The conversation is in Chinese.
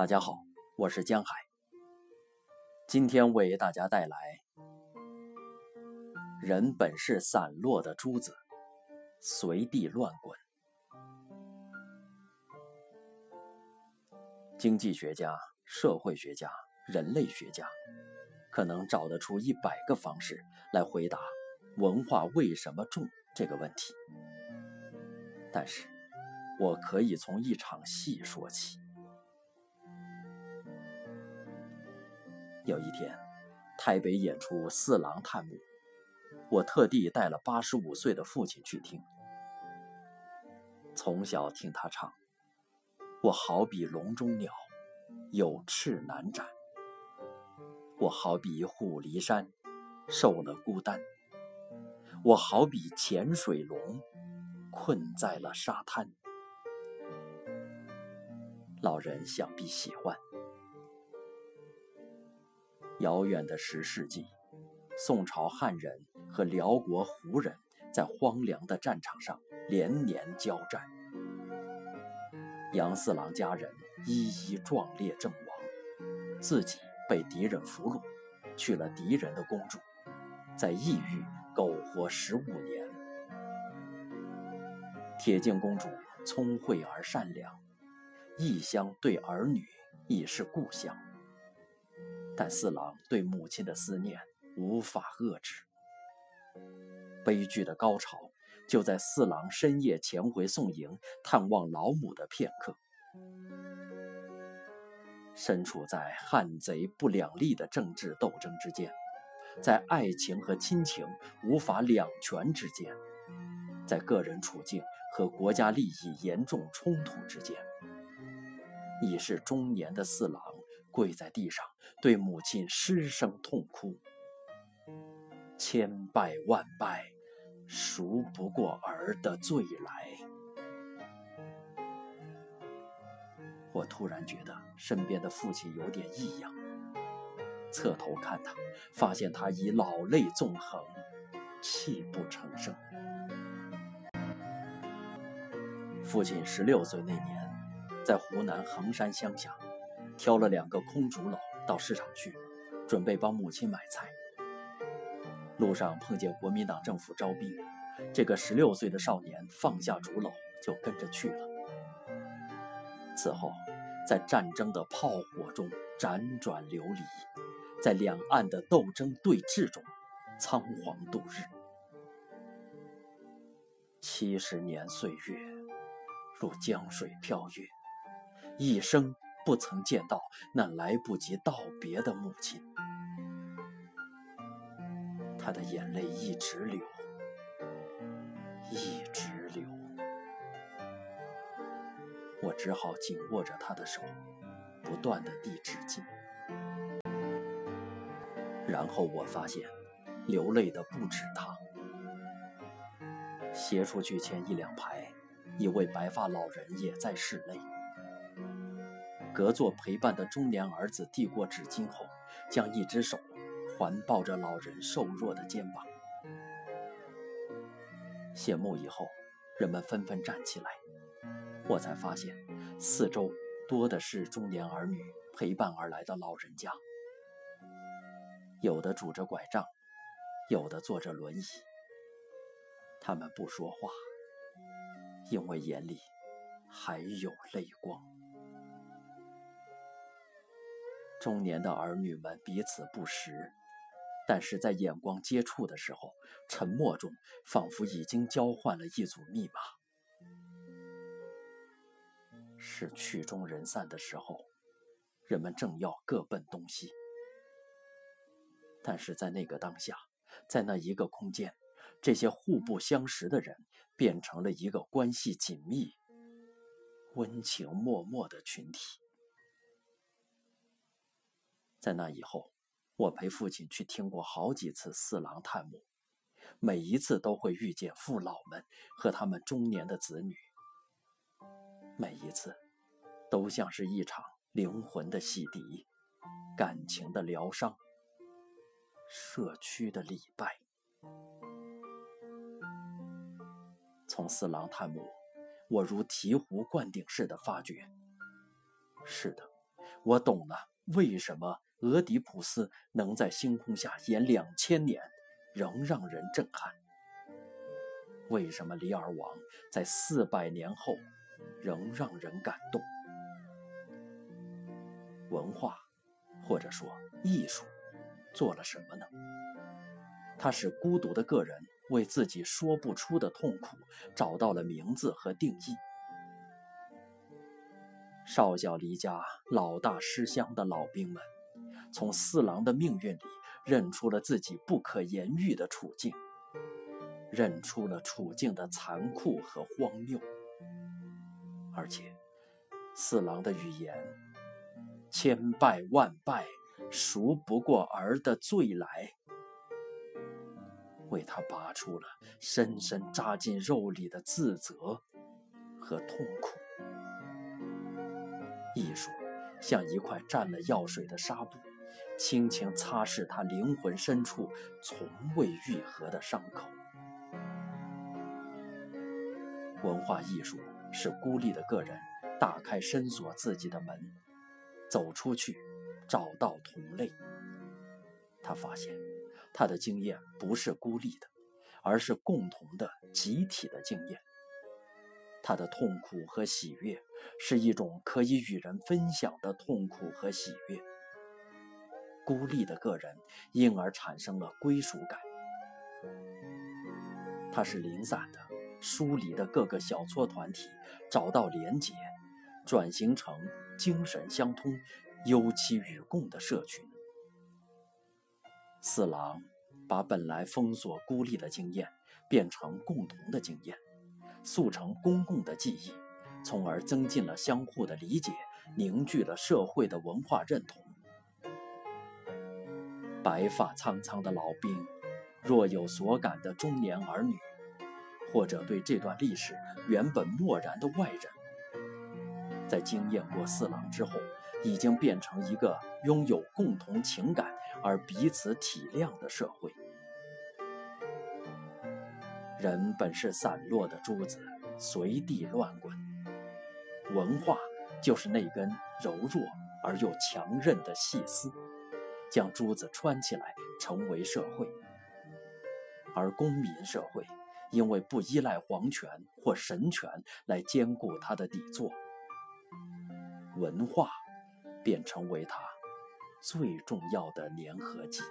大家好，我是江海。今天为大家带来：人本是散落的珠子，随地乱滚。经济学家、社会学家、人类学家可能找得出一百个方式来回答“文化为什么重”这个问题，但是我可以从一场戏说起。有一天，台北演出《四郎探母》，我特地带了八十五岁的父亲去听。从小听他唱：“我好比笼中鸟，有翅难展；我好比虎离山，受了孤单；我好比潜水龙，困在了沙滩。”老人想必喜欢。遥远的十世纪，宋朝汉人和辽国胡人在荒凉的战场上连年交战，杨四郎家人一一壮烈阵亡，自己被敌人俘虏，娶了敌人的公主，在异域苟活十五年。铁镜公主聪慧而善良，异乡对儿女已是故乡。但四郎对母亲的思念无法遏制，悲剧的高潮就在四郎深夜潜回宋营探望老母的片刻。身处在汉贼不两立的政治斗争之间，在爱情和亲情无法两全之间，在个人处境和国家利益严重冲突之间，已是中年的四郎。跪在地上，对母亲失声痛哭。千拜万拜，赎不过儿的罪来。我突然觉得身边的父亲有点异样，侧头看他，发现他已老泪纵横，泣不成声。父亲十六岁那年，在湖南衡山乡下。挑了两个空竹篓到市场去，准备帮母亲买菜。路上碰见国民党政府招兵，这个十六岁的少年放下竹篓就跟着去了。此后，在战争的炮火中辗转流离，在两岸的斗争对峙中仓皇度日。七十年岁月如江水飘越，一生。不曾见到那来不及道别的母亲，他的眼泪一直流，一直流。我只好紧握着他的手，不断的递纸巾。然后我发现，流泪的不止他。斜出去前一两排，一位白发老人也在拭泪。隔座陪伴的中年儿子递过纸巾后，将一只手环抱着老人瘦弱的肩膀。谢幕以后，人们纷纷站起来，我才发现四周多的是中年儿女陪伴而来的老人家，有的拄着拐杖，有的坐着轮椅。他们不说话，因为眼里还有泪光。中年的儿女们彼此不识，但是在眼光接触的时候，沉默中仿佛已经交换了一组密码。是曲终人散的时候，人们正要各奔东西。但是在那个当下，在那一个空间，这些互不相识的人变成了一个关系紧密、温情脉脉的群体。在那以后，我陪父亲去听过好几次四郎探母，每一次都会遇见父老们和他们中年的子女，每一次都像是一场灵魂的洗涤、感情的疗伤、社区的礼拜。从四郎探母，我如醍醐灌顶似的发觉，是的。我懂了，为什么俄狄浦斯能在星空下演两千年，仍让人震撼？为什么李尔王在四百年后仍让人感动？文化，或者说艺术，做了什么呢？它使孤独的个人为自己说不出的痛苦找到了名字和定义。少小离家、老大失乡的老兵们，从四郎的命运里认出了自己不可言喻的处境，认出了处境的残酷和荒谬。而且，四郎的语言“千拜万拜，赎不过儿的罪来”，为他拔出了深深扎进肉里的自责和痛苦。艺术像一块沾了药水的纱布，轻轻擦拭他灵魂深处从未愈合的伤口。文化艺术是孤立的个人打开深锁自己的门，走出去，找到同类。他发现，他的经验不是孤立的，而是共同的集体的经验。他的痛苦和喜悦是一种可以与人分享的痛苦和喜悦。孤立的个人因而产生了归属感。它是零散的、疏离的各个小撮团体找到连结，转型成精神相通、忧戚与共的社群。四郎把本来封锁孤立的经验变成共同的经验。速成公共的记忆，从而增进了相互的理解，凝聚了社会的文化认同。白发苍苍的老兵，若有所感的中年儿女，或者对这段历史原本漠然的外人，在经验过四郎之后，已经变成一个拥有共同情感而彼此体谅的社会。人本是散落的珠子，随地乱滚。文化就是那根柔弱而又强韧的细丝，将珠子穿起来，成为社会。而公民社会，因为不依赖皇权或神权来兼顾它的底座，文化便成为它最重要的粘合剂。